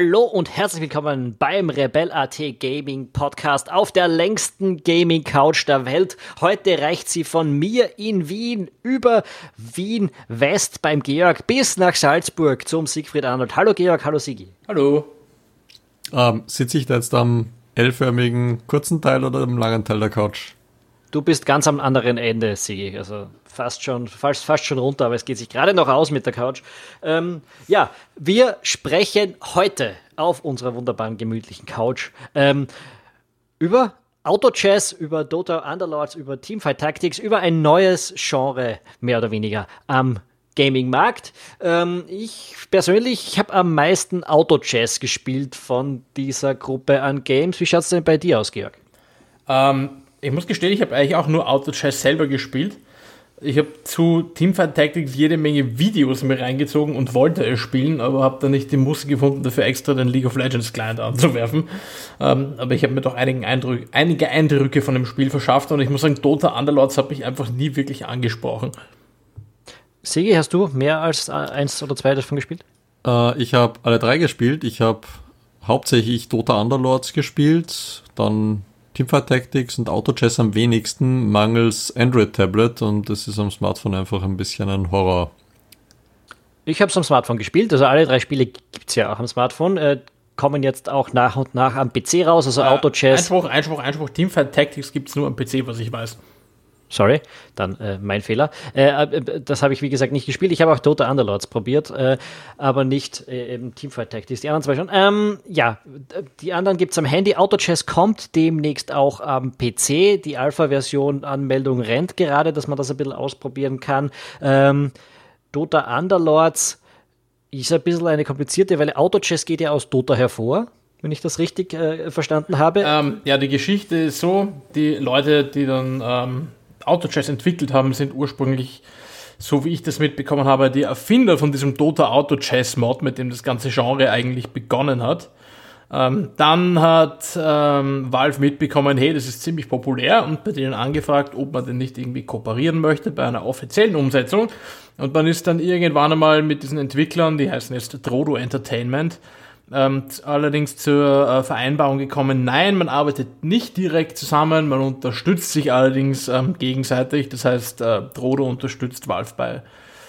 Hallo und herzlich willkommen beim Rebel.at Gaming Podcast auf der längsten Gaming Couch der Welt. Heute reicht sie von mir in Wien über Wien West beim Georg bis nach Salzburg zum Siegfried Arnold. Hallo Georg, hallo Sigi. Hallo. Ähm, sitze ich da jetzt am L-förmigen kurzen Teil oder am langen Teil der Couch? Du bist ganz am anderen Ende, Sigi. Also fast schon, fast, fast schon runter, aber es geht sich gerade noch aus mit der Couch. Ähm, ja, wir sprechen heute auf unserer wunderbaren, gemütlichen Couch ähm, über Auto-Chess, über Dota Underlords, über Teamfight Tactics, über ein neues Genre, mehr oder weniger, am Gaming-Markt. Ähm, ich persönlich ich habe am meisten Auto-Chess gespielt von dieser Gruppe an Games. Wie schaut es denn bei dir aus, Georg? Ähm, ich muss gestehen, ich habe eigentlich auch nur Auto-Chess selber gespielt. Ich habe zu Teamfight Tactics jede Menge Videos mir reingezogen und wollte es spielen, aber habe dann nicht die Muße gefunden, dafür extra den League of Legends Client anzuwerfen. Ähm, aber ich habe mir doch einigen Eindruck, einige Eindrücke von dem Spiel verschafft und ich muss sagen, Dota Underlords hat mich einfach nie wirklich angesprochen. Sigi, hast du mehr als eins oder zwei davon gespielt? Äh, ich habe alle drei gespielt. Ich habe hauptsächlich Dota Underlords gespielt, dann Teamfight Tactics und Auto Chess am wenigsten mangels Android-Tablet und das ist am Smartphone einfach ein bisschen ein Horror. Ich habe es am Smartphone gespielt, also alle drei Spiele gibt es ja auch am Smartphone. Äh, kommen jetzt auch nach und nach am PC raus, also äh, Auto Chess. Einspruch, Einspruch, Einspruch. Teamfight Tactics gibt es nur am PC, was ich weiß. Sorry, dann äh, mein Fehler. Äh, äh, das habe ich, wie gesagt, nicht gespielt. Ich habe auch Dota Underlords probiert, äh, aber nicht äh, eben Teamfight Tactics. Die anderen zwei schon. Ähm, ja, die anderen gibt es am Handy. AutoChess kommt demnächst auch am PC. Die Alpha-Version Anmeldung rennt gerade, dass man das ein bisschen ausprobieren kann. Ähm, Dota Underlords ist ein bisschen eine komplizierte, weil AutoChess geht ja aus Dota hervor wenn ich das richtig äh, verstanden habe. Ähm, ja, die Geschichte ist so, die Leute, die dann ähm, AutoChess entwickelt haben, sind ursprünglich, so wie ich das mitbekommen habe, die Erfinder von diesem Dota AutoChess Mod, mit dem das ganze Genre eigentlich begonnen hat. Ähm, dann hat ähm, Valve mitbekommen, hey, das ist ziemlich populär und bei denen angefragt, ob man denn nicht irgendwie kooperieren möchte bei einer offiziellen Umsetzung. Und man ist dann irgendwann einmal mit diesen Entwicklern, die heißen jetzt Drodo Entertainment, ähm, allerdings zur äh, Vereinbarung gekommen, nein, man arbeitet nicht direkt zusammen, man unterstützt sich allerdings ähm, gegenseitig. Das heißt, äh, Drodo unterstützt Valve bei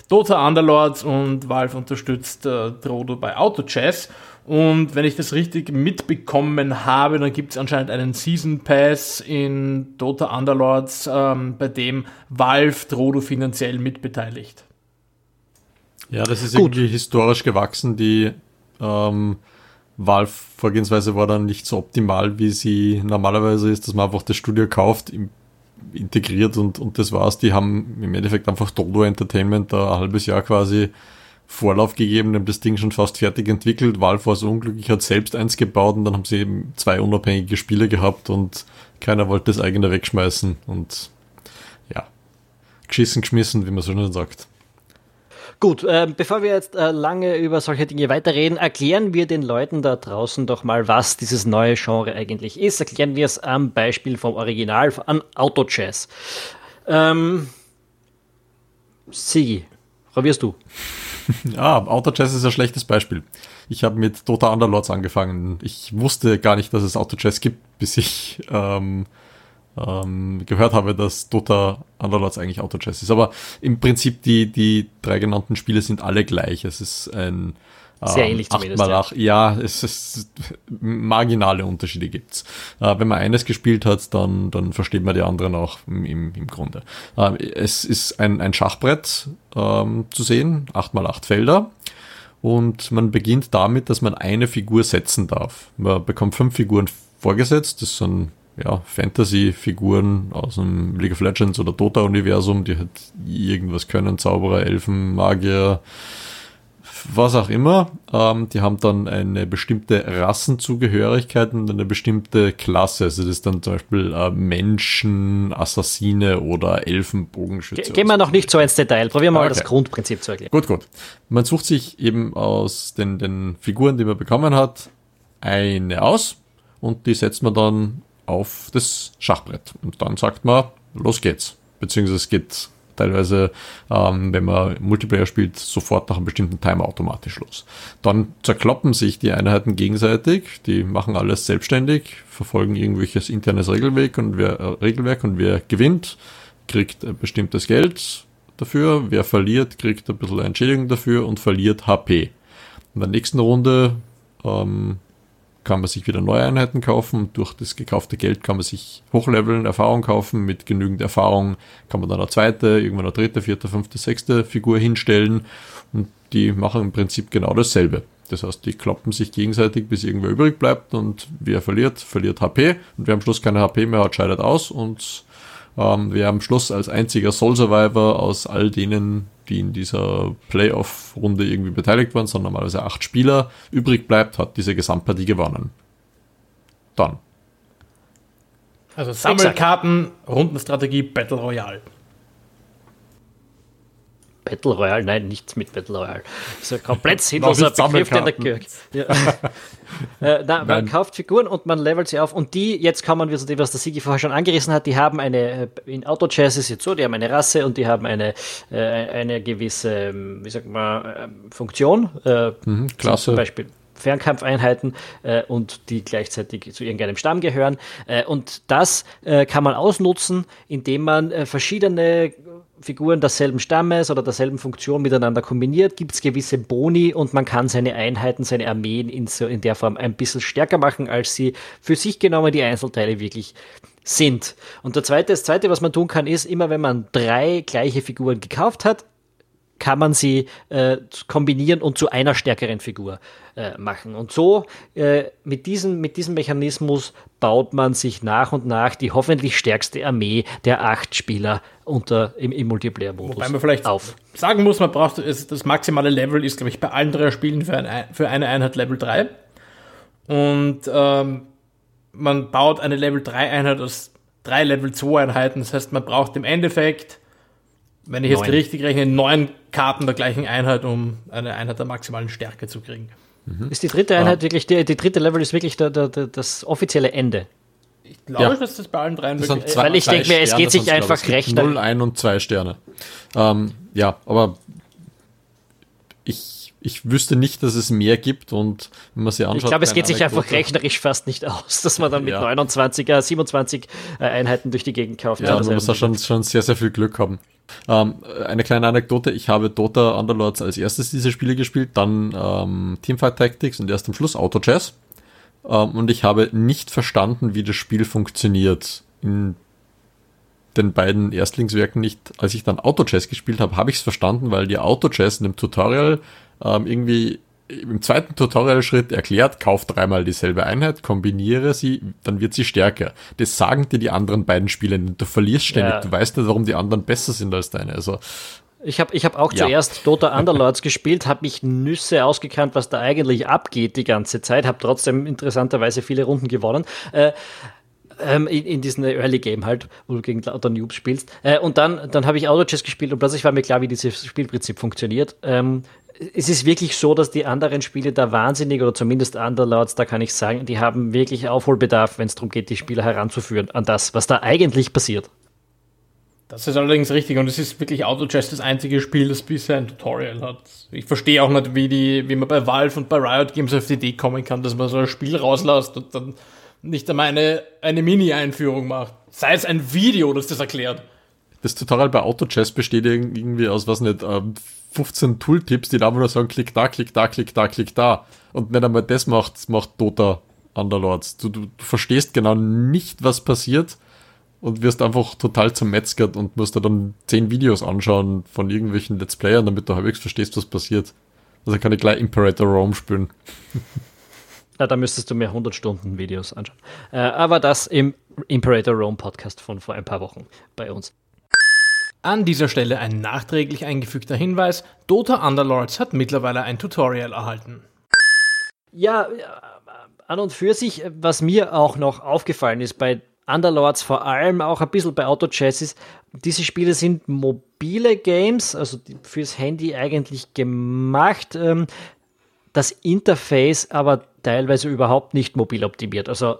Dota Underlords und Valve unterstützt äh, Drodo bei AutoChess. Und wenn ich das richtig mitbekommen habe, dann gibt es anscheinend einen Season Pass in Dota Underlords, ähm, bei dem Valve Drodo finanziell mitbeteiligt. Ja, das ist Gut. irgendwie historisch gewachsen. Die ähm, Valve-Vorgehensweise war dann nicht so optimal, wie sie normalerweise ist, dass man einfach das Studio kauft, integriert und, und das war's. Die haben im Endeffekt einfach Dodo Entertainment da ein halbes Jahr quasi Vorlauf gegeben, haben das Ding schon fast fertig entwickelt. Valve war so unglücklich, hat selbst eins gebaut und dann haben sie eben zwei unabhängige Spiele gehabt und keiner wollte das eigene wegschmeißen und ja, geschissen, geschmissen, wie man so schon sagt. Gut, äh, bevor wir jetzt äh, lange über solche Dinge weiterreden, erklären wir den Leuten da draußen doch mal, was dieses neue Genre eigentlich ist. Erklären wir es am Beispiel vom Original an Auto Jazz. Ähm, Sigi, probierst du. Ja, Auto Jazz ist ein schlechtes Beispiel. Ich habe mit Dota Underlords angefangen. Ich wusste gar nicht, dass es Auto Jazz gibt, bis ich ähm, ähm, gehört habe, dass Dota Underlords eigentlich Auto-Chess ist. Aber im Prinzip die, die drei genannten Spiele sind alle gleich. Es ist ein sehr ähm, ähnlich zumindest. Ja. ja, es ist marginale Unterschiede gibt's. Äh, wenn man eines gespielt hat, dann, dann versteht man die anderen auch im, im Grunde. Äh, es ist ein, ein Schachbrett ähm, zu sehen, 8x8 Felder. Und man beginnt damit, dass man eine Figur setzen darf. Man bekommt fünf Figuren vorgesetzt. Das sind ja, Fantasy-Figuren aus dem League of Legends oder Dota-Universum, die halt irgendwas können, Zauberer, Elfen, Magier, was auch immer. Ähm, die haben dann eine bestimmte Rassenzugehörigkeit und eine bestimmte Klasse. Also das ist dann zum Beispiel äh, Menschen, Assassine oder Elfenbogenschütze. Gehen wir noch nicht so ins Detail. Probieren wir okay. mal das Grundprinzip zu erklären. Gut, gut. Man sucht sich eben aus den, den Figuren, die man bekommen hat, eine aus und die setzt man dann auf das Schachbrett. Und dann sagt man, los geht's. Beziehungsweise es geht teilweise, ähm, wenn man Multiplayer spielt, sofort nach einem bestimmten Timer automatisch los. Dann zerkloppen sich die Einheiten gegenseitig, die machen alles selbstständig, verfolgen irgendwelches internes Regelwerk und wer, äh, Regelwerk und wer gewinnt, kriegt ein bestimmtes Geld dafür, wer verliert, kriegt ein bisschen Entschädigung dafür und verliert HP. In der nächsten Runde ähm, kann man sich wieder neue Einheiten kaufen. Durch das gekaufte Geld kann man sich hochleveln, Erfahrung kaufen. Mit genügend Erfahrung kann man dann eine zweite, irgendwann eine dritte, vierte, fünfte, sechste Figur hinstellen. Und die machen im Prinzip genau dasselbe. Das heißt, die kloppen sich gegenseitig, bis irgendwer übrig bleibt und wer verliert, verliert HP. Und wer am Schluss keine HP mehr hat, scheidet aus. Und ähm, wer am Schluss als einziger Soul Survivor aus all denen, die in dieser Playoff-Runde irgendwie beteiligt waren, sondern normalerweise acht Spieler übrig bleibt, hat diese Gesamtpartie gewonnen. Dann. Also Sammelkarten, Rundenstrategie, Battle Royale. Battle Royale, nein, nichts mit Battle Royale. Ist ein komplett sinnloser Begriff, den der gehört. Ja. äh, na, man kauft Figuren und man levelt sie auf und die, jetzt kommen wir zu dem, was der Sigi vorher schon angerissen hat, die haben eine, äh, in Auto-Chess ist jetzt so, die haben eine Rasse und die haben eine, äh, eine gewisse, wie sagt man, äh, Funktion. Äh, mhm, klasse. Zum Beispiel Fernkampfeinheiten äh, und die gleichzeitig zu irgendeinem Stamm gehören. Äh, und das äh, kann man ausnutzen, indem man äh, verschiedene Figuren desselben Stammes oder derselben Funktion miteinander kombiniert, gibt es gewisse Boni und man kann seine Einheiten, seine Armeen in, so, in der Form ein bisschen stärker machen, als sie für sich genommen die Einzelteile wirklich sind. Und der zweite, das zweite, was man tun kann, ist, immer wenn man drei gleiche Figuren gekauft hat, kann man sie äh, kombinieren und zu einer stärkeren Figur äh, machen. Und so äh, mit, diesem, mit diesem Mechanismus baut man sich nach und nach die hoffentlich stärkste Armee der acht Spieler unter, im, im Multiplayer-Modus Wobei man vielleicht auf. sagen muss, man braucht das maximale Level ist, glaube ich, bei allen drei Spielen für, ein, für eine Einheit Level 3. Und ähm, man baut eine Level 3 Einheit aus drei Level 2 Einheiten. Das heißt, man braucht im Endeffekt wenn ich jetzt neun. richtig rechne, neun Karten der gleichen Einheit, um eine Einheit der maximalen Stärke zu kriegen. Mhm. Ist die dritte Einheit ja. wirklich, die, die, dritte Level ist wirklich der, der, der, das offizielle Ende? Ich glaube, ja. dass das bei allen dreien wirklich ist. Weil ich denke mir, es geht sich einfach rechnen. 0, 1 und 2 Sterne. Ähm, ja, aber ich, ich wüsste nicht, dass es mehr gibt und wenn man sie anschaut. Ich glaube, es geht sich einfach rechnerisch fast nicht aus, dass man dann mit ja. 29, äh, 27 Einheiten durch die Gegend kauft. Ja, man muss da schon, schon sehr, sehr viel Glück haben. Ähm, eine kleine Anekdote, ich habe Dota Underlords als erstes diese Spiele gespielt, dann ähm, Teamfight Tactics und erst am Schluss Auto Chess. Ähm, und ich habe nicht verstanden, wie das Spiel funktioniert. In den beiden Erstlingswerken nicht. Als ich dann Auto Chess gespielt habe, habe ich es verstanden, weil die Auto Chess in dem Tutorial ähm, irgendwie im zweiten Tutorial-Schritt erklärt, kauf dreimal dieselbe Einheit, kombiniere sie, dann wird sie stärker. Das sagen dir die anderen beiden Spieler Du verlierst ständig. Ja. Du weißt nicht, warum die anderen besser sind als deine. Also, ich habe ich hab auch ja. zuerst Dota Underlords gespielt, habe mich Nüsse ausgekannt, was da eigentlich abgeht die ganze Zeit, habe trotzdem interessanterweise viele Runden gewonnen. Äh, ähm, in, in diesem Early Game halt, wo du gegen lauter Noobs spielst. Äh, und dann, dann habe ich Auto Chess gespielt und plötzlich war mir klar, wie dieses Spielprinzip funktioniert. Ähm, es ist wirklich so, dass die anderen Spiele da wahnsinnig, oder zumindest Underlords, da kann ich sagen, die haben wirklich Aufholbedarf, wenn es darum geht, die Spieler heranzuführen an das, was da eigentlich passiert. Das ist allerdings richtig und es ist wirklich Autochess das einzige Spiel, das bisher ein Tutorial hat. Ich verstehe auch nicht, wie, die, wie man bei Valve und bei Riot Games auf die Idee kommen kann, dass man so ein Spiel rauslässt und dann nicht einmal eine, eine Mini-Einführung macht. Sei es ein Video, das das erklärt. Das Tutorial bei Autochess besteht irgendwie aus, was nicht, 15 ähm, Tooltips, die da nur sagen, klick da, klick da, klick da, klick da. Und nicht einmal das macht, macht Dota Underlords. Du, du, du verstehst genau nicht, was passiert und wirst einfach total zermetzgert und musst da dann 10 Videos anschauen von irgendwelchen Let's Playern, damit du halbwegs verstehst, was passiert. Also kann ich gleich Imperator Rome spielen. Na, da müsstest du mir 100 Stunden Videos anschauen. Äh, aber das im Imperator Rome Podcast von vor ein paar Wochen bei uns. An dieser Stelle ein nachträglich eingefügter Hinweis: Dota Underlords hat mittlerweile ein Tutorial erhalten. Ja, an und für sich, was mir auch noch aufgefallen ist bei Underlords, vor allem auch ein bisschen bei Auto Chassis, diese Spiele sind mobile Games, also fürs Handy eigentlich gemacht. Ähm, das Interface aber teilweise überhaupt nicht mobil optimiert. Also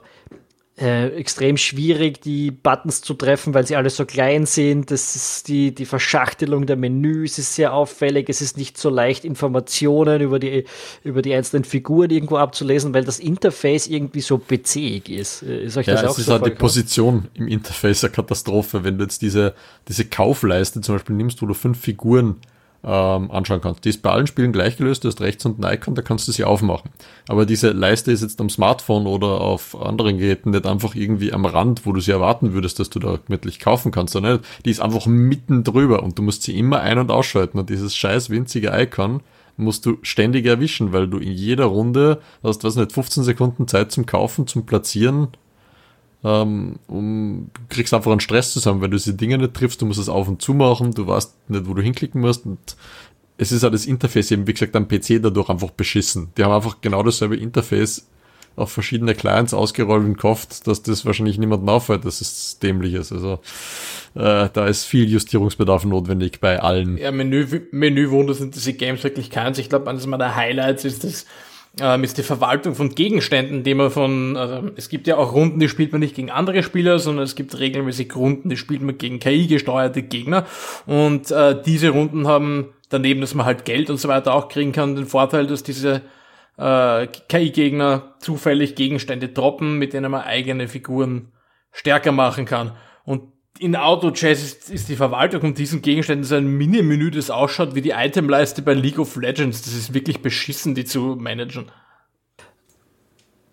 äh, extrem schwierig, die Buttons zu treffen, weil sie alle so klein sind. Das ist die, die Verschachtelung der Menüs ist sehr auffällig. Es ist nicht so leicht, Informationen über die, über die einzelnen Figuren irgendwo abzulesen, weil das Interface irgendwie so bezähig ist. Äh, ist euch ja, das auch es ist so halt die Position im Interface eine Katastrophe. Wenn du jetzt diese, diese Kaufleiste zum Beispiel nimmst, wo du fünf Figuren ähm, anschauen kannst. Die ist bei allen Spielen gleich gelöst, du hast rechts unten ein Icon, da kannst du sie aufmachen. Aber diese Leiste ist jetzt am Smartphone oder auf anderen Geräten nicht einfach irgendwie am Rand, wo du sie erwarten würdest, dass du da gemütlich kaufen kannst, sondern die ist einfach mitten drüber und du musst sie immer ein- und ausschalten und dieses scheiß winzige Icon musst du ständig erwischen, weil du in jeder Runde hast, was nicht, 15 Sekunden Zeit zum Kaufen, zum Platzieren ähm, um, kriegst einfach einen Stress zusammen, wenn du diese Dinge nicht triffst, du musst es auf und zu machen, du weißt nicht, wo du hinklicken musst und es ist halt das Interface eben, wie gesagt, am PC dadurch einfach beschissen. Die haben einfach genau dasselbe Interface auf verschiedene Clients ausgerollt und gehofft, dass das wahrscheinlich niemandem auffällt, dass es dämlich ist. Also äh, da ist viel Justierungsbedarf notwendig bei allen. Ja, Menü, Menüwunder sind diese Games wirklich keins. Ich glaube, eines meiner Highlights ist das ähm, ist die Verwaltung von Gegenständen, die man von, also es gibt ja auch Runden, die spielt man nicht gegen andere Spieler, sondern es gibt regelmäßig Runden, die spielt man gegen KI-gesteuerte Gegner. Und äh, diese Runden haben daneben, dass man halt Geld und so weiter auch kriegen kann, den Vorteil, dass diese äh, KI-Gegner zufällig Gegenstände droppen, mit denen man eigene Figuren stärker machen kann. Und in Auto-Chess ist, ist, die Verwaltung von diesen Gegenständen so ein Mini-Menü, das ausschaut wie die Itemleiste bei League of Legends. Das ist wirklich beschissen, die zu managen.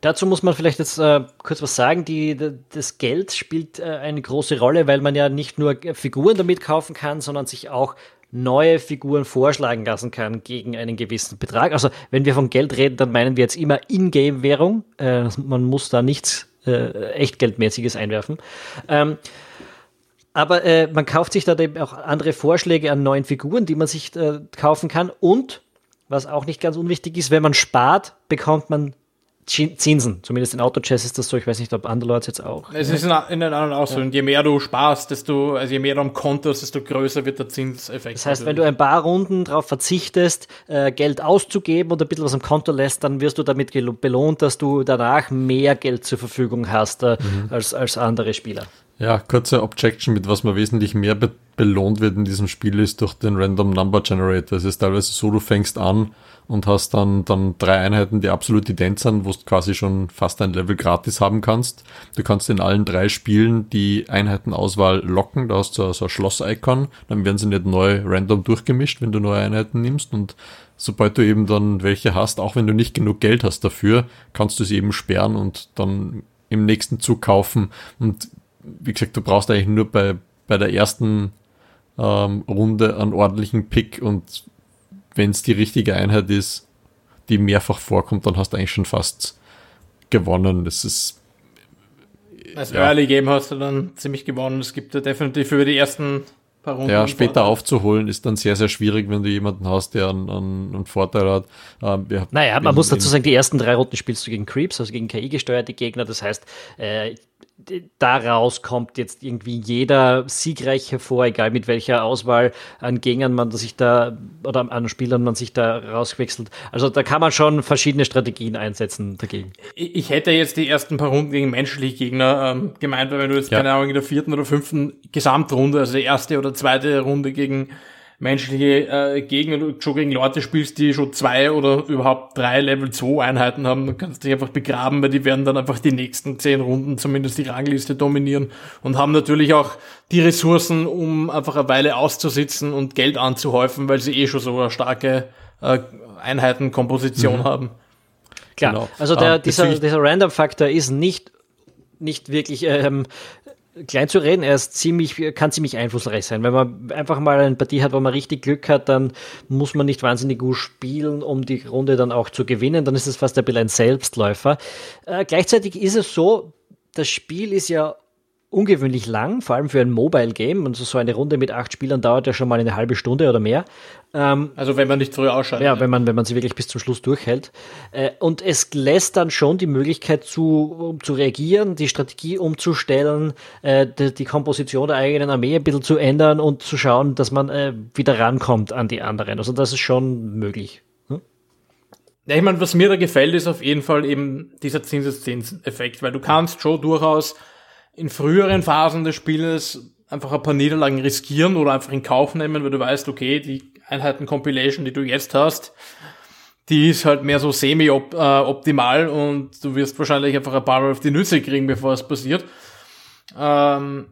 Dazu muss man vielleicht jetzt äh, kurz was sagen. Die, das Geld spielt äh, eine große Rolle, weil man ja nicht nur Figuren damit kaufen kann, sondern sich auch neue Figuren vorschlagen lassen kann gegen einen gewissen Betrag. Also wenn wir von Geld reden, dann meinen wir jetzt immer Ingame-Währung. Äh, man muss da nichts äh, Echtgeldmäßiges einwerfen. Ähm, aber äh, man kauft sich da eben auch andere Vorschläge an neuen Figuren, die man sich äh, kaufen kann. Und, was auch nicht ganz unwichtig ist, wenn man spart, bekommt man Zinsen. Zumindest in Autochess ist das so. Ich weiß nicht, ob andere Leute jetzt auch. Es ist in, in den anderen auch so. Ja. Und je mehr du sparst, desto, also je mehr du am Konto hast, desto größer wird der Zinseffekt. Das heißt, wenn du ein paar Runden darauf verzichtest, äh, Geld auszugeben und ein bisschen was am Konto lässt, dann wirst du damit belohnt, dass du danach mehr Geld zur Verfügung hast äh, mhm. als, als andere Spieler. Ja, kurze Objection, mit was man wesentlich mehr be belohnt wird in diesem Spiel, ist durch den Random Number Generator. Es ist teilweise so, du fängst an und hast dann, dann drei Einheiten, die absolut ident sind, wo du quasi schon fast ein Level gratis haben kannst. Du kannst in allen drei Spielen die Einheitenauswahl locken, da hast du so ein Schloss-Icon, dann werden sie nicht neu random durchgemischt, wenn du neue Einheiten nimmst und sobald du eben dann welche hast, auch wenn du nicht genug Geld hast dafür, kannst du sie eben sperren und dann im nächsten Zug kaufen und wie gesagt, du brauchst eigentlich nur bei, bei der ersten ähm, Runde einen ordentlichen Pick und wenn es die richtige Einheit ist, die mehrfach vorkommt, dann hast du eigentlich schon fast gewonnen. Das ist. Als ja. Early Game hast du dann ziemlich gewonnen. Es gibt ja definitiv über die ersten paar Runden. Ja, später Vorteil. aufzuholen ist dann sehr, sehr schwierig, wenn du jemanden hast, der einen, einen, einen Vorteil hat. Ähm, naja, man in, muss dazu sagen, die ersten drei Runden spielst du gegen Creeps, also gegen KI-gesteuerte Gegner. Das heißt, äh, daraus kommt jetzt irgendwie jeder siegreich hervor, egal mit welcher Auswahl an Gegnern man sich da oder an Spielern man sich da rauswechselt. Also da kann man schon verschiedene Strategien einsetzen dagegen. Ich hätte jetzt die ersten paar Runden gegen menschliche Gegner ähm, gemeint, weil wenn du jetzt ja. keine Ahnung in der vierten oder fünften Gesamtrunde, also die erste oder zweite Runde gegen menschliche äh, Gegner, schon gegen Leute spielst, die schon zwei oder überhaupt drei Level 2 Einheiten haben, dann kannst du dich einfach begraben, weil die werden dann einfach die nächsten zehn Runden zumindest die Rangliste dominieren und haben natürlich auch die Ressourcen, um einfach eine Weile auszusitzen und Geld anzuhäufen, weil sie eh schon so eine starke äh, Einheitenkomposition mhm. haben. Klar, genau. also der, ah, dieser, dieser Random-Faktor ist nicht nicht wirklich ähm, klein zu reden, er ist ziemlich, kann ziemlich einflussreich sein. Wenn man einfach mal eine Partie hat, wo man richtig Glück hat, dann muss man nicht wahnsinnig gut spielen, um die Runde dann auch zu gewinnen. Dann ist es fast ein bisschen ein Selbstläufer. Äh, gleichzeitig ist es so, das Spiel ist ja ungewöhnlich lang, vor allem für ein Mobile Game. Und so eine Runde mit acht Spielern dauert ja schon mal eine halbe Stunde oder mehr. Ähm, also wenn man nicht früh ausschaltet. Ja, wenn man, wenn man sie wirklich bis zum Schluss durchhält. Äh, und es lässt dann schon die Möglichkeit zu, um zu reagieren, die Strategie umzustellen, äh, die, die, Komposition der eigenen Armee ein bisschen zu ändern und zu schauen, dass man äh, wieder rankommt an die anderen. Also das ist schon möglich. Ja, ich meine, was mir da gefällt, ist auf jeden Fall eben dieser Zinseszins-Effekt, weil du kannst schon durchaus in früheren Phasen des Spieles einfach ein paar Niederlagen riskieren oder einfach in Kauf nehmen, weil du weißt, okay, die Einheiten-Compilation, die du jetzt hast, die ist halt mehr so semi-optimal äh, und du wirst wahrscheinlich einfach ein paar Mal auf die Nüsse kriegen, bevor es passiert. Ähm,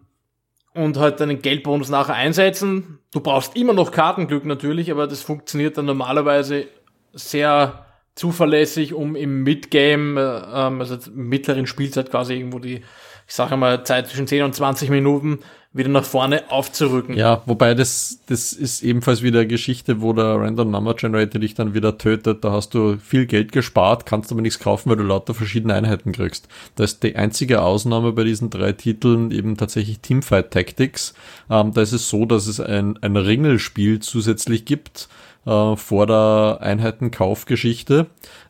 und halt deinen Geldbonus nachher einsetzen. Du brauchst immer noch Kartenglück natürlich, aber das funktioniert dann normalerweise sehr zuverlässig, um im Midgame, äh, ähm, also mittleren Spielzeit quasi irgendwo die, ich sage mal, Zeit zwischen 10 und 20 Minuten wieder nach vorne aufzurücken. Ja, wobei das, das ist ebenfalls wieder eine Geschichte, wo der Random Number Generator dich dann wieder tötet. Da hast du viel Geld gespart, kannst aber nichts kaufen, weil du lauter verschiedene Einheiten kriegst. Da ist die einzige Ausnahme bei diesen drei Titeln eben tatsächlich Teamfight Tactics. Ähm, da ist es so, dass es ein, ein Ringelspiel zusätzlich gibt äh, vor der Einheitenkaufgeschichte,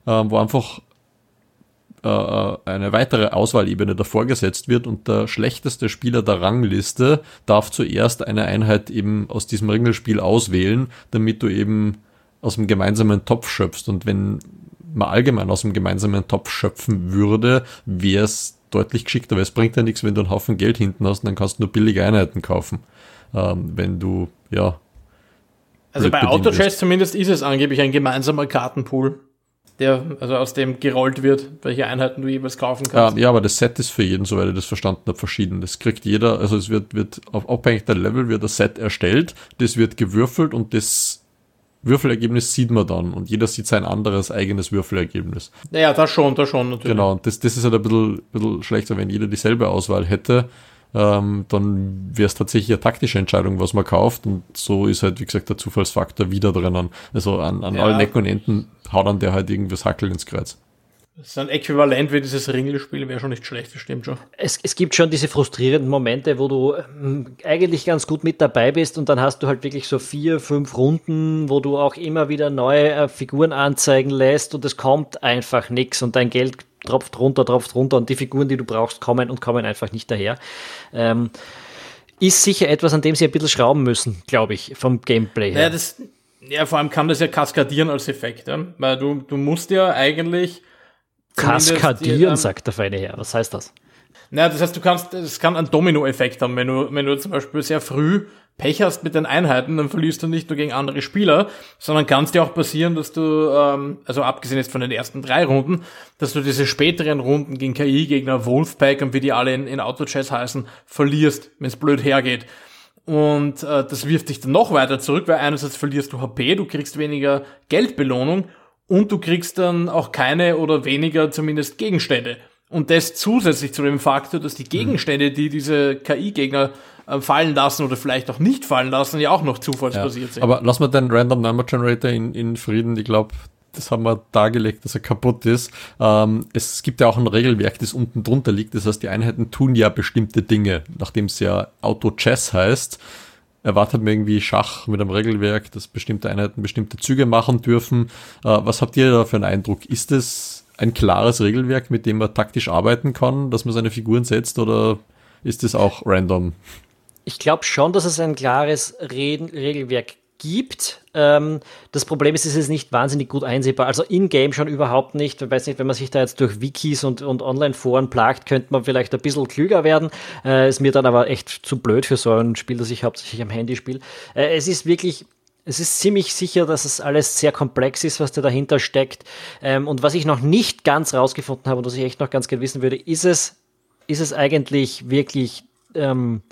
äh, wo einfach äh, eine weitere Auswahlebene davor gesetzt wird und der schlechteste Spieler der Rangliste darf zuerst eine Einheit eben aus diesem Ringelspiel auswählen, damit du eben aus dem gemeinsamen Topf schöpfst. Und wenn man allgemein aus dem gemeinsamen Topf schöpfen würde, wäre es deutlich geschickter, weil es bringt ja nichts, wenn du einen Haufen Geld hinten hast, dann kannst du nur billige Einheiten kaufen. Ähm, wenn du, ja. Also bei Autochess zumindest ist es angeblich ein gemeinsamer Kartenpool der also aus dem gerollt wird, welche Einheiten du jeweils kaufen kannst. Ja, ja, aber das Set ist für jeden, soweit ich das verstanden habe, verschieden. Das kriegt jeder, also es wird, wird auf abhängig der Level wird das Set erstellt, das wird gewürfelt und das Würfelergebnis sieht man dann und jeder sieht sein anderes eigenes Würfelergebnis. Naja, das schon, das schon natürlich. Genau, und das, das ist halt ein bisschen, bisschen schlechter, wenn jeder dieselbe Auswahl hätte ähm, dann wäre es tatsächlich eine taktische Entscheidung, was man kauft. Und so ist halt, wie gesagt, der Zufallsfaktor wieder drinnen. Also an, an ja. allen Ecken und Enden haut dann der halt irgendwas Hackel ins Kreuz. Das ist ein Äquivalent wie dieses Ringelspiel, wäre schon nicht schlecht, das stimmt schon. Es, es gibt schon diese frustrierenden Momente, wo du ähm, eigentlich ganz gut mit dabei bist und dann hast du halt wirklich so vier, fünf Runden, wo du auch immer wieder neue äh, Figuren anzeigen lässt und es kommt einfach nichts und dein Geld tropft runter, tropft runter und die Figuren, die du brauchst, kommen und kommen einfach nicht daher. Ähm, ist sicher etwas, an dem sie ein bisschen schrauben müssen, glaube ich, vom Gameplay her. Ja, das, ja, vor allem kann das ja kaskadieren als Effekt, ja? weil du, du musst ja eigentlich. Kaskadieren, die, ähm, sagt der feine Herr. Was heißt das? Naja, das heißt, du kannst, es kann einen Domino-Effekt haben, wenn du, wenn du zum Beispiel sehr früh Pech hast mit den Einheiten, dann verlierst du nicht nur gegen andere Spieler, sondern kann es dir auch passieren, dass du, ähm, also abgesehen jetzt von den ersten drei Runden, dass du diese späteren Runden gegen KI-Gegner, Wolfpack und wie die alle in, in Auto-Chess heißen, verlierst, wenn es blöd hergeht. Und äh, das wirft dich dann noch weiter zurück, weil einerseits verlierst du HP, du kriegst weniger Geldbelohnung und du kriegst dann auch keine oder weniger zumindest Gegenstände. Und das zusätzlich zu dem Faktor, dass die Gegenstände, die diese KI-Gegner äh, fallen lassen oder vielleicht auch nicht fallen lassen, ja auch noch zufallsbasiert ja. sind. Aber lass mal den Random Number Generator in, in Frieden. Ich glaube, das haben wir dargelegt, dass er kaputt ist. Ähm, es gibt ja auch ein Regelwerk, das unten drunter liegt. Das heißt, die Einheiten tun ja bestimmte Dinge, nachdem es ja Auto-Chess heißt. Erwartet man irgendwie Schach mit einem Regelwerk, dass bestimmte Einheiten bestimmte Züge machen dürfen. Äh, was habt ihr da für einen Eindruck? Ist es ein klares Regelwerk, mit dem man taktisch arbeiten kann, dass man seine Figuren setzt oder ist es auch random? Ich glaube schon, dass es ein klares Re Regelwerk gibt. Ähm, das Problem ist, es ist nicht wahnsinnig gut einsehbar. Also in-game schon überhaupt nicht. Ich weiß nicht, wenn man sich da jetzt durch Wikis und, und Online-Foren plagt, könnte man vielleicht ein bisschen klüger werden. Äh, ist mir dann aber echt zu blöd für so ein Spiel, das ich hauptsächlich am Handy spiele. Äh, es ist wirklich es ist ziemlich sicher, dass es alles sehr komplex ist, was da dahinter steckt. Ähm, und was ich noch nicht ganz rausgefunden habe und was ich echt noch ganz gerne wissen würde, ist es, ist es eigentlich wirklich ähm,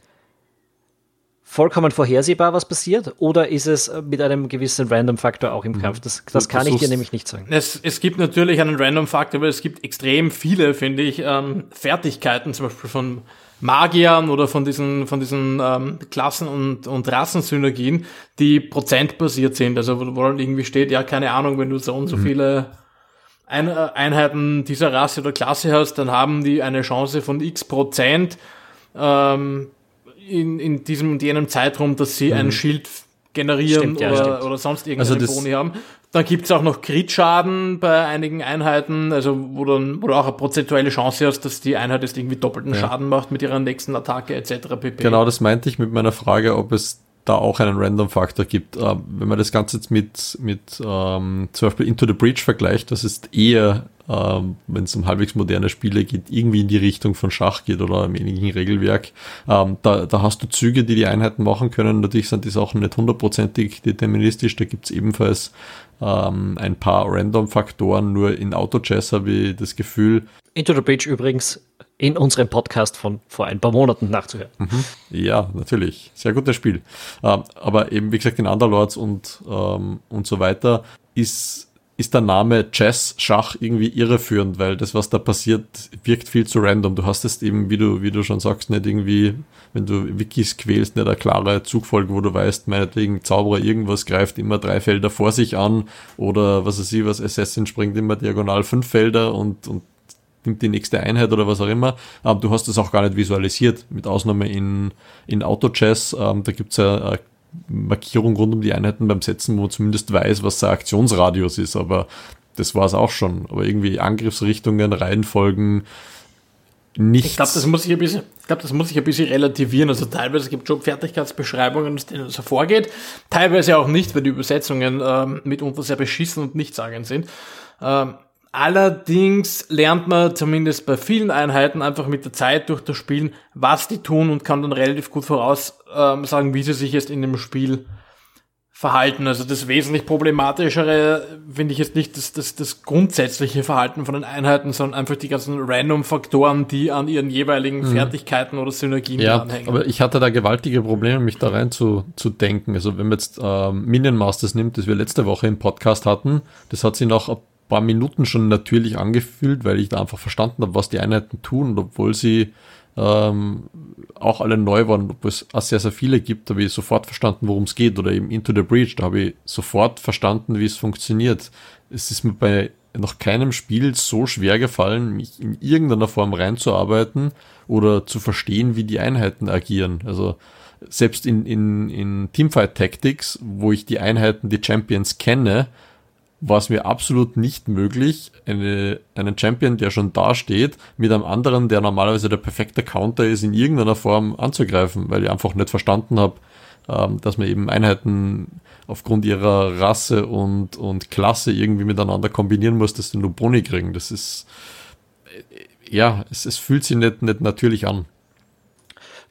vollkommen vorhersehbar, was passiert? Oder ist es mit einem gewissen Random-Faktor auch im mhm. Kampf? Das, das kann ich dir nämlich nicht sagen. Es, es gibt natürlich einen Random-Faktor, aber es gibt extrem viele, finde ich, ähm, Fertigkeiten, zum Beispiel von Magiern oder von diesen, von diesen ähm, Klassen- und, und Rassensynergien, die prozentbasiert sind. Also wo, wo dann irgendwie steht, ja, keine Ahnung, wenn du so und so mhm. viele Ein Einheiten dieser Rasse oder Klasse hast, dann haben die eine Chance von x Prozent. Ähm, in, in diesem und jenem Zeitraum, dass sie mhm. ein Schild generieren stimmt, ja, oder, oder sonst irgendeine also Boni haben. Dann gibt's auch noch Crit-Schaden bei einigen Einheiten, also wo, dann, wo du auch eine prozentuelle Chance hast, dass die Einheit jetzt irgendwie doppelten ja. Schaden macht mit ihrer nächsten Attacke etc. pp. Genau, das meinte ich mit meiner Frage, ob es da auch einen Random-Faktor gibt. Äh, wenn man das Ganze jetzt mit, mit ähm, zum Beispiel Into the Breach vergleicht, das ist eher, ähm, wenn es um halbwegs moderne Spiele geht, irgendwie in die Richtung von Schach geht oder einem ähnlichen Regelwerk. Ähm, da, da hast du Züge, die die Einheiten machen können. Natürlich sind die Sachen nicht hundertprozentig deterministisch. Da gibt es ebenfalls ähm, ein paar Random-Faktoren. Nur in Auto-Chess habe ich das Gefühl. Into the Breach übrigens in unserem Podcast von vor ein paar Monaten nachzuhören. Mhm. Ja, natürlich. Sehr gutes Spiel. Ähm, aber eben, wie gesagt, in Underlords und, ähm, und so weiter ist, ist der Name Chess Schach irgendwie irreführend, weil das, was da passiert, wirkt viel zu random. Du hast es eben, wie du, wie du schon sagst, nicht irgendwie, wenn du Wikis quälst, nicht eine klare Zugfolge, wo du weißt, meinetwegen Zauberer irgendwas greift immer drei Felder vor sich an oder was weiß ich, was Assassin springt immer diagonal fünf Felder und, und nimmt die nächste Einheit oder was auch immer. Aber du hast das auch gar nicht visualisiert, mit Ausnahme in, in Auto-Chess. Ähm, da gibt's ja eine Markierung rund um die Einheiten beim Setzen, wo man zumindest weiß, was der Aktionsradius ist. Aber das war es auch schon. Aber irgendwie Angriffsrichtungen, Reihenfolgen, nichts. Ich glaube, das muss ich ein bisschen, ich glaube, das muss ich ein bisschen relativieren. Also teilweise gibt es schon Fertigkeitsbeschreibungen, denen es hervorgeht. Teilweise auch nicht, weil die Übersetzungen ähm, mitunter sehr beschissen und nichtssagend sind. Ähm, Allerdings lernt man zumindest bei vielen Einheiten einfach mit der Zeit durch das Spielen, was die tun und kann dann relativ gut voraussagen, ähm, wie sie sich jetzt in dem Spiel verhalten. Also das wesentlich problematischere finde ich jetzt nicht das, das, das grundsätzliche Verhalten von den Einheiten, sondern einfach die ganzen Random-Faktoren, die an ihren jeweiligen mhm. Fertigkeiten oder Synergien ja, dranhängen. Aber ich hatte da gewaltige Probleme, mich da rein zu, zu denken. Also wenn man jetzt ähm, Minion Masters nimmt, das wir letzte Woche im Podcast hatten, das hat sie noch paar Minuten schon natürlich angefühlt, weil ich da einfach verstanden habe, was die Einheiten tun. obwohl sie ähm, auch alle neu waren, obwohl es auch sehr, sehr viele gibt, habe ich sofort verstanden, worum es geht. Oder eben Into the Breach, da habe ich sofort verstanden, wie es funktioniert. Es ist mir bei noch keinem Spiel so schwer gefallen, mich in irgendeiner Form reinzuarbeiten oder zu verstehen, wie die Einheiten agieren. Also selbst in, in, in Teamfight Tactics, wo ich die Einheiten, die Champions kenne, war es mir absolut nicht möglich, eine, einen Champion, der schon da steht, mit einem anderen, der normalerweise der perfekte Counter ist, in irgendeiner Form anzugreifen, weil ich einfach nicht verstanden habe, ähm, dass man eben Einheiten aufgrund ihrer Rasse und, und Klasse irgendwie miteinander kombinieren muss, dass sie nur Boni kriegen. Das ist, äh, ja, es, es fühlt sich nicht, nicht natürlich an.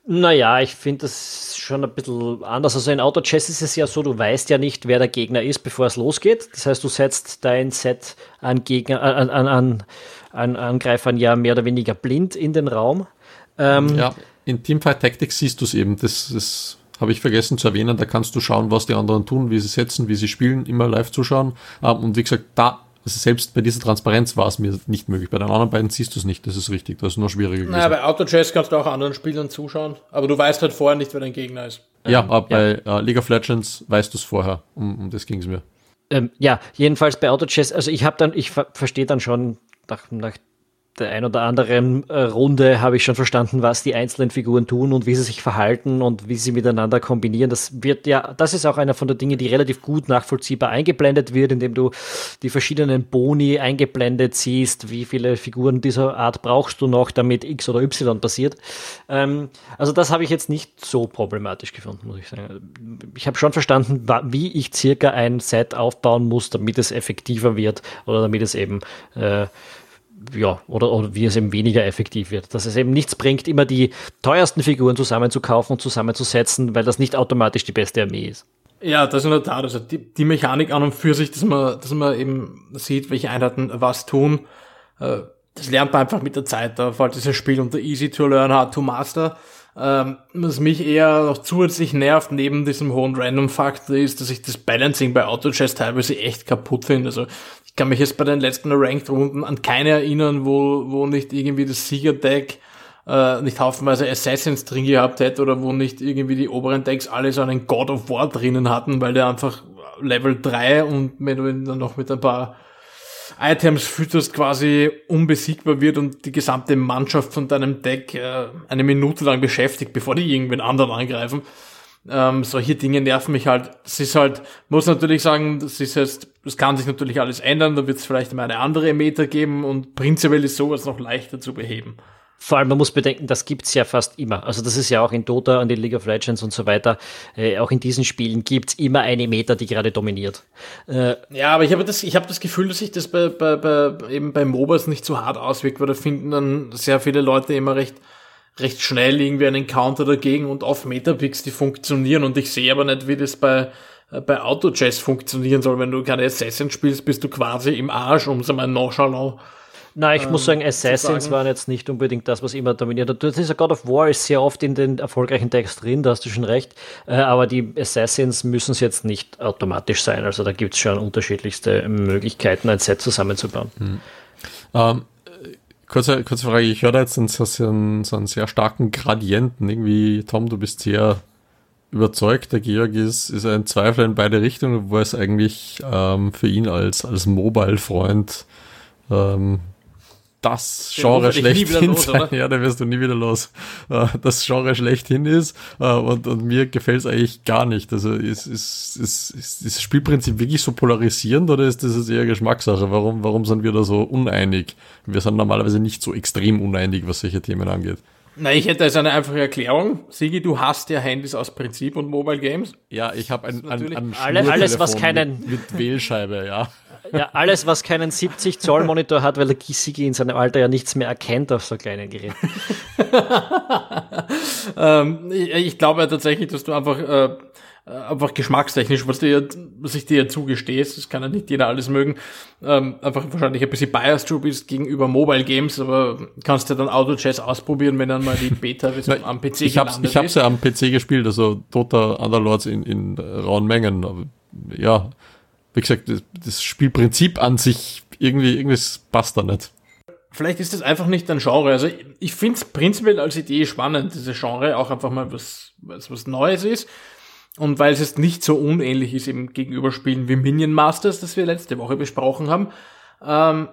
Naja, ich finde das schon ein bisschen anders. Also in Auto-Chess ist es ja so, du weißt ja nicht, wer der Gegner ist, bevor es losgeht. Das heißt, du setzt dein Set an, Gegner, an, an, an, an Angreifern ja mehr oder weniger blind in den Raum. Ähm, ja, in Teamfight Tactics siehst du es eben. Das, das habe ich vergessen zu erwähnen. Da kannst du schauen, was die anderen tun, wie sie setzen, wie sie spielen, immer live zuschauen. Ähm, und wie gesagt, da also selbst bei dieser Transparenz war es mir nicht möglich. Bei den anderen beiden siehst du es nicht, das ist richtig, das ist nur schwieriger gewesen. Naja, bei Auto-Chess kannst du auch anderen Spielern zuschauen, aber du weißt halt vorher nicht, wer dein Gegner ist. Ja, ähm, aber ja. bei uh, League of Legends weißt du es vorher, um, um das ging es mir. Ähm, ja, jedenfalls bei Auto-Chess, also ich habe dann, ich ver verstehe dann schon nach, nach der ein oder anderen äh, Runde habe ich schon verstanden, was die einzelnen Figuren tun und wie sie sich verhalten und wie sie miteinander kombinieren. Das wird ja, das ist auch einer von der Dinge, die relativ gut nachvollziehbar eingeblendet wird, indem du die verschiedenen Boni eingeblendet siehst, wie viele Figuren dieser Art brauchst du noch, damit X oder Y passiert. Ähm, also das habe ich jetzt nicht so problematisch gefunden, muss ich sagen. Ich habe schon verstanden, wie ich circa ein Set aufbauen muss, damit es effektiver wird oder damit es eben äh, ja, oder, oder wie es eben weniger effektiv wird. Dass es eben nichts bringt, immer die teuersten Figuren zusammenzukaufen und zusammenzusetzen, weil das nicht automatisch die beste Armee ist. Ja, das ist in der Tat. Also die, die Mechanik an und für sich, dass man, dass man eben sieht, welche Einheiten was tun, äh, das lernt man einfach mit der Zeit. Da fällt dieses Spiel unter Easy to Learn, Hard to Master. Ähm, was mich eher noch zusätzlich nervt, neben diesem hohen Random-Faktor, ist, dass ich das Balancing bei Auto-Chess teilweise echt kaputt finde. Also ich kann mich jetzt bei den letzten Ranked-Runden an keine erinnern, wo, wo nicht irgendwie das Sieger-Deck äh, nicht haufenweise Assassins drin gehabt hätte oder wo nicht irgendwie die oberen Decks alle so einen God of War drinnen hatten, weil der einfach Level 3 und wenn du ihn dann noch mit ein paar Items fütterst, quasi unbesiegbar wird und die gesamte Mannschaft von deinem Deck äh, eine Minute lang beschäftigt, bevor die irgendwen anderen angreifen. Ähm, solche Dinge nerven mich halt. Es ist halt, muss natürlich sagen, das ist jetzt, das kann sich natürlich alles ändern, da wird es vielleicht mal eine andere Meter geben und prinzipiell ist sowas noch leichter zu beheben. Vor allem, man muss bedenken, das gibt es ja fast immer. Also das ist ja auch in Dota und in League of Legends und so weiter. Äh, auch in diesen Spielen gibt es immer eine Meta, die gerade dominiert. Äh, ja, aber ich habe das, ich hab das Gefühl, dass sich das bei, bei, bei, eben bei MOBAs nicht so hart auswirkt, weil da finden dann sehr viele Leute immer recht recht schnell irgendwie einen Counter dagegen und auf Metapicks, die funktionieren und ich sehe aber nicht, wie das bei äh, bei Auto-Chess funktionieren soll. Wenn du keine Assassin spielst, bist du quasi im Arsch, um es einmal nonchalant Nein, ich ähm, muss sagen, Assassins waren jetzt nicht unbedingt das, was immer dominiert hat. Dieser God of War ist sehr oft in den erfolgreichen Text drin, da hast du schon recht. Äh, aber die Assassins müssen es jetzt nicht automatisch sein. Also da gibt es schon unterschiedlichste Möglichkeiten, ein Set zusammenzubauen. Hm. Ähm, kurze, kurze Frage, ich höre da jetzt einen, so, einen, so einen sehr starken Gradienten. Irgendwie, Tom, du bist sehr überzeugt, der Georg ist, ist ein Zweifel in beide Richtungen, wo es eigentlich ähm, für ihn als, als Mobile-Freund ähm, das Genre schlechthin sein. Ja, da wirst du nie wieder los. Äh, das Genre schlechthin ist äh, und, und mir gefällt es eigentlich gar nicht. Also ist, ist, ist, ist das Spielprinzip wirklich so polarisierend oder ist das eher Geschmackssache? Warum, warum sind wir da so uneinig? Wir sind normalerweise nicht so extrem uneinig, was solche Themen angeht. Na, ich hätte also eine einfache Erklärung. Sigi, du hast ja Handys aus Prinzip und Mobile Games. Ja, ich habe ein, ein, ein alles, was keinen mit, mit Wählscheibe, ja. Ja, alles, was keinen 70 Zoll Monitor hat, weil der Sigi in seinem Alter ja nichts mehr erkennt auf so kleinen Geräten. ähm, ich, ich, glaube tatsächlich, dass du einfach äh, einfach geschmackstechnisch, was, dir, was ich dir ja zugestehst, das kann ja nicht jeder alles mögen, ähm, einfach wahrscheinlich ein bisschen biased du bist gegenüber Mobile Games, aber kannst ja dann Auto Chess ausprobieren, wenn dann mal die Beta am PC Ich hab's, ich hab's ja am PC gespielt, also Dota Underlords in, in rauen Mengen, aber ja, wie gesagt, das, Spielprinzip an sich, irgendwie, irgendwie passt da nicht. Vielleicht ist das einfach nicht ein Genre. Also ich finde es prinzipiell als Idee spannend, diese Genre auch einfach mal was, was, was Neues ist. Und weil es jetzt nicht so unähnlich ist im Gegenüberspielen wie Minion Masters, das wir letzte Woche besprochen haben. Ähm,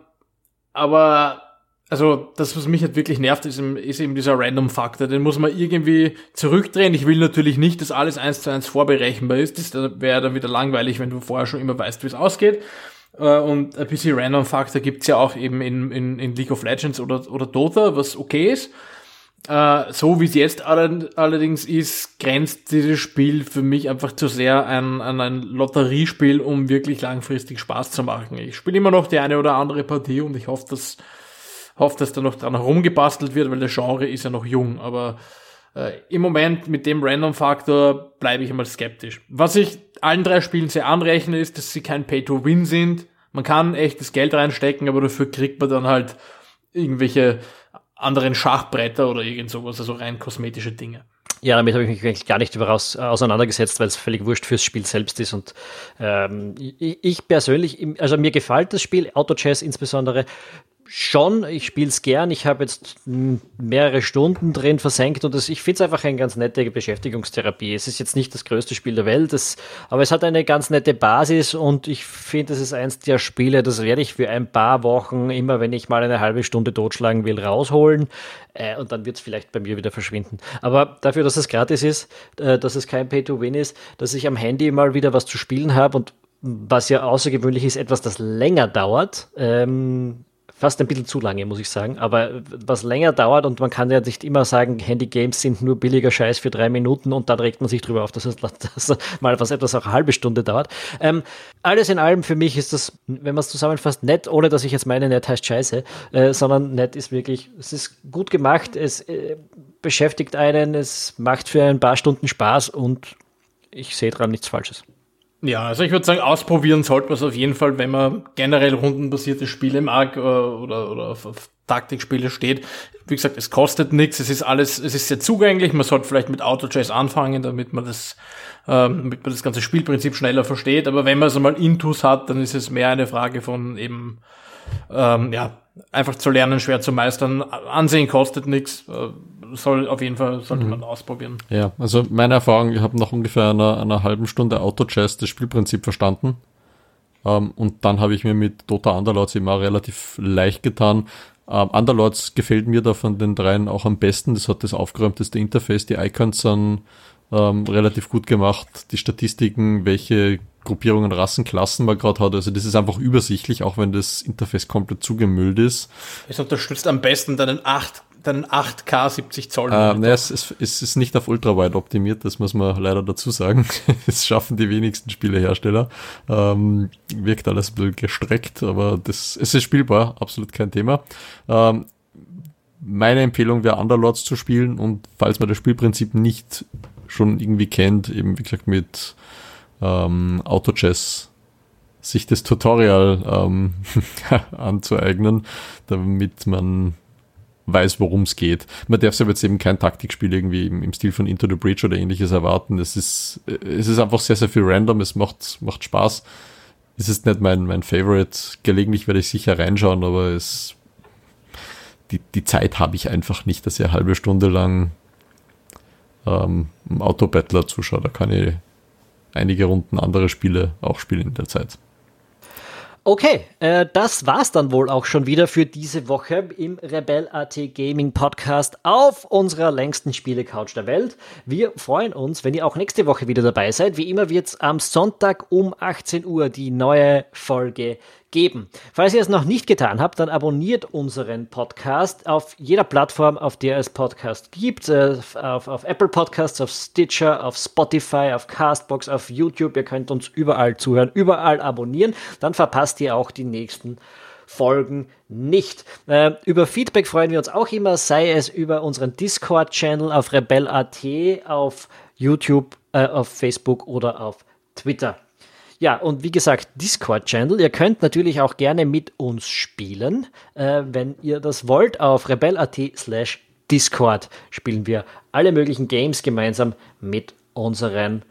aber also das, was mich halt wirklich nervt, ist, ist eben dieser Random-Faktor. Den muss man irgendwie zurückdrehen. Ich will natürlich nicht, dass alles eins zu eins vorberechenbar ist. Das wäre dann wieder langweilig, wenn du vorher schon immer weißt, wie es ausgeht. Äh, und ein bisschen Random-Faktor gibt's ja auch eben in, in, in League of Legends oder, oder Dota, was okay ist. Äh, so wie es jetzt allerdings ist, grenzt dieses Spiel für mich einfach zu sehr an, an ein Lotteriespiel, um wirklich langfristig Spaß zu machen. Ich spiele immer noch die eine oder andere Partie und ich hoffe, dass hoffe, dass da noch dran herumgebastelt wird, weil der Genre ist ja noch jung. Aber äh, im Moment mit dem Random-Faktor bleibe ich einmal skeptisch. Was ich allen drei Spielen sehr anrechne, ist, dass sie kein Pay-to-Win sind. Man kann echtes Geld reinstecken, aber dafür kriegt man dann halt irgendwelche anderen Schachbretter oder irgend sowas, also rein kosmetische Dinge. Ja, damit habe ich mich eigentlich gar nicht überaus auseinandergesetzt, weil es völlig wurscht fürs Spiel selbst ist. Und ähm, ich persönlich, also mir gefällt das Spiel, Auto Chess insbesondere, schon, ich spiele es gern. Ich habe jetzt mehrere Stunden drin versenkt und das, ich finde es einfach eine ganz nette Beschäftigungstherapie. Es ist jetzt nicht das größte Spiel der Welt, das, aber es hat eine ganz nette Basis und ich finde, es ist eins der Spiele, das werde ich für ein paar Wochen, immer wenn ich mal eine halbe Stunde totschlagen will, rausholen äh, und dann wird es vielleicht bei mir wieder verschwinden. Aber dafür, dass es gratis ist, äh, dass es kein Pay-to-Win ist, dass ich am Handy mal wieder was zu spielen habe und was ja außergewöhnlich ist, etwas, das länger dauert. Ähm, fast ein bisschen zu lange, muss ich sagen. Aber was länger dauert und man kann ja nicht immer sagen, Handy-Games sind nur billiger Scheiß für drei Minuten und dann regt man sich drüber auf, dass es dass mal was etwas auch eine halbe Stunde dauert. Ähm, alles in allem für mich ist das, wenn man es zusammenfasst, nett, ohne dass ich jetzt meine, nett heißt Scheiße, äh, sondern nett ist wirklich, es ist gut gemacht, es äh, beschäftigt einen, es macht für ein paar Stunden Spaß und ich sehe dran nichts Falsches. Ja, also ich würde sagen, ausprobieren sollte man es auf jeden Fall, wenn man generell rundenbasierte Spiele mag äh, oder, oder auf, auf Taktikspiele steht. Wie gesagt, es kostet nichts, es ist alles, es ist sehr zugänglich. Man sollte vielleicht mit Auto Chess anfangen, damit man das, ähm, damit man das ganze Spielprinzip schneller versteht. Aber wenn man es einmal Intus hat, dann ist es mehr eine Frage von eben, ähm, ja, einfach zu lernen, schwer zu meistern. Ansehen kostet nichts. Äh, soll auf jeden Fall sollte mhm. man ausprobieren. Ja, also meine Erfahrung, ich habe nach ungefähr einer, einer halben Stunde Auto-Chess das Spielprinzip verstanden. Um, ähm, und dann habe ich mir mit Dota Underlords immer relativ leicht getan. Um, ähm, Underlords gefällt mir da von den dreien auch am besten. Das hat das aufgeräumteste Interface. Die Icons sind um, ähm, relativ gut gemacht. Die Statistiken, welche Gruppierungen, Rassenklassen man gerade hat. Also das ist einfach übersichtlich, auch wenn das Interface komplett zugemüllt ist. Es unterstützt am besten deinen acht deinen 8K 70 Zoll. Äh, ne, es, es, es, ist nicht auf Ultrawide optimiert, das muss man leider dazu sagen. Es schaffen die wenigsten Spielehersteller. Ähm, wirkt alles ein bisschen gestreckt, aber das, es ist spielbar, absolut kein Thema. Ähm, meine Empfehlung wäre Underlords zu spielen und falls man das Spielprinzip nicht schon irgendwie kennt, eben wie gesagt mit ähm, Auto-Chess sich das Tutorial ähm, anzueignen, damit man weiß, worum es geht. Man darf sich aber jetzt eben kein Taktikspiel irgendwie im, im, Stil von Into the Breach oder ähnliches erwarten. Es ist, es ist einfach sehr, sehr viel random, es macht, macht Spaß. Es ist nicht mein, mein Favorite. Gelegentlich werde ich sicher reinschauen, aber es, die, die Zeit habe ich einfach nicht, dass ich eine halbe Stunde lang ähm, Autobattler zuschaue. Da kann ich einige Runden andere Spiele auch spielen in der Zeit. Okay, äh, das war's dann wohl auch schon wieder für diese Woche im Rebel.at Gaming Podcast auf unserer längsten Spiele-Couch der Welt. Wir freuen uns, wenn ihr auch nächste Woche wieder dabei seid. Wie immer wird's am Sonntag um 18 Uhr die neue Folge geben. Falls ihr es noch nicht getan habt, dann abonniert unseren Podcast auf jeder Plattform, auf der es Podcast gibt. Äh, auf, auf Apple Podcasts, auf Stitcher, auf Spotify, auf Castbox, auf YouTube. Ihr könnt uns überall zuhören, überall abonnieren. Dann verpasst ihr auch die nächsten Folgen nicht. Äh, über Feedback freuen wir uns auch immer, sei es über unseren Discord-Channel auf Rebel.at, auf YouTube, äh, auf Facebook oder auf Twitter. Ja, und wie gesagt, Discord-Channel. Ihr könnt natürlich auch gerne mit uns spielen. Äh, wenn ihr das wollt, auf rebel.at slash Discord spielen wir alle möglichen Games gemeinsam mit unseren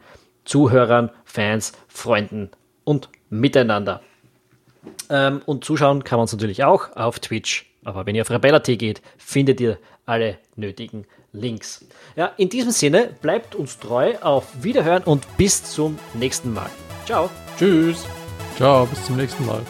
Zuhörern, Fans, Freunden und miteinander. Ähm, und zuschauen kann man uns natürlich auch auf Twitch. Aber wenn ihr auf rebel.at geht, findet ihr alle nötigen Links. Ja, in diesem Sinne, bleibt uns treu, auf Wiederhören und bis zum nächsten Mal. Ciao. Tschüss. Ciao, bis zum nächsten Mal.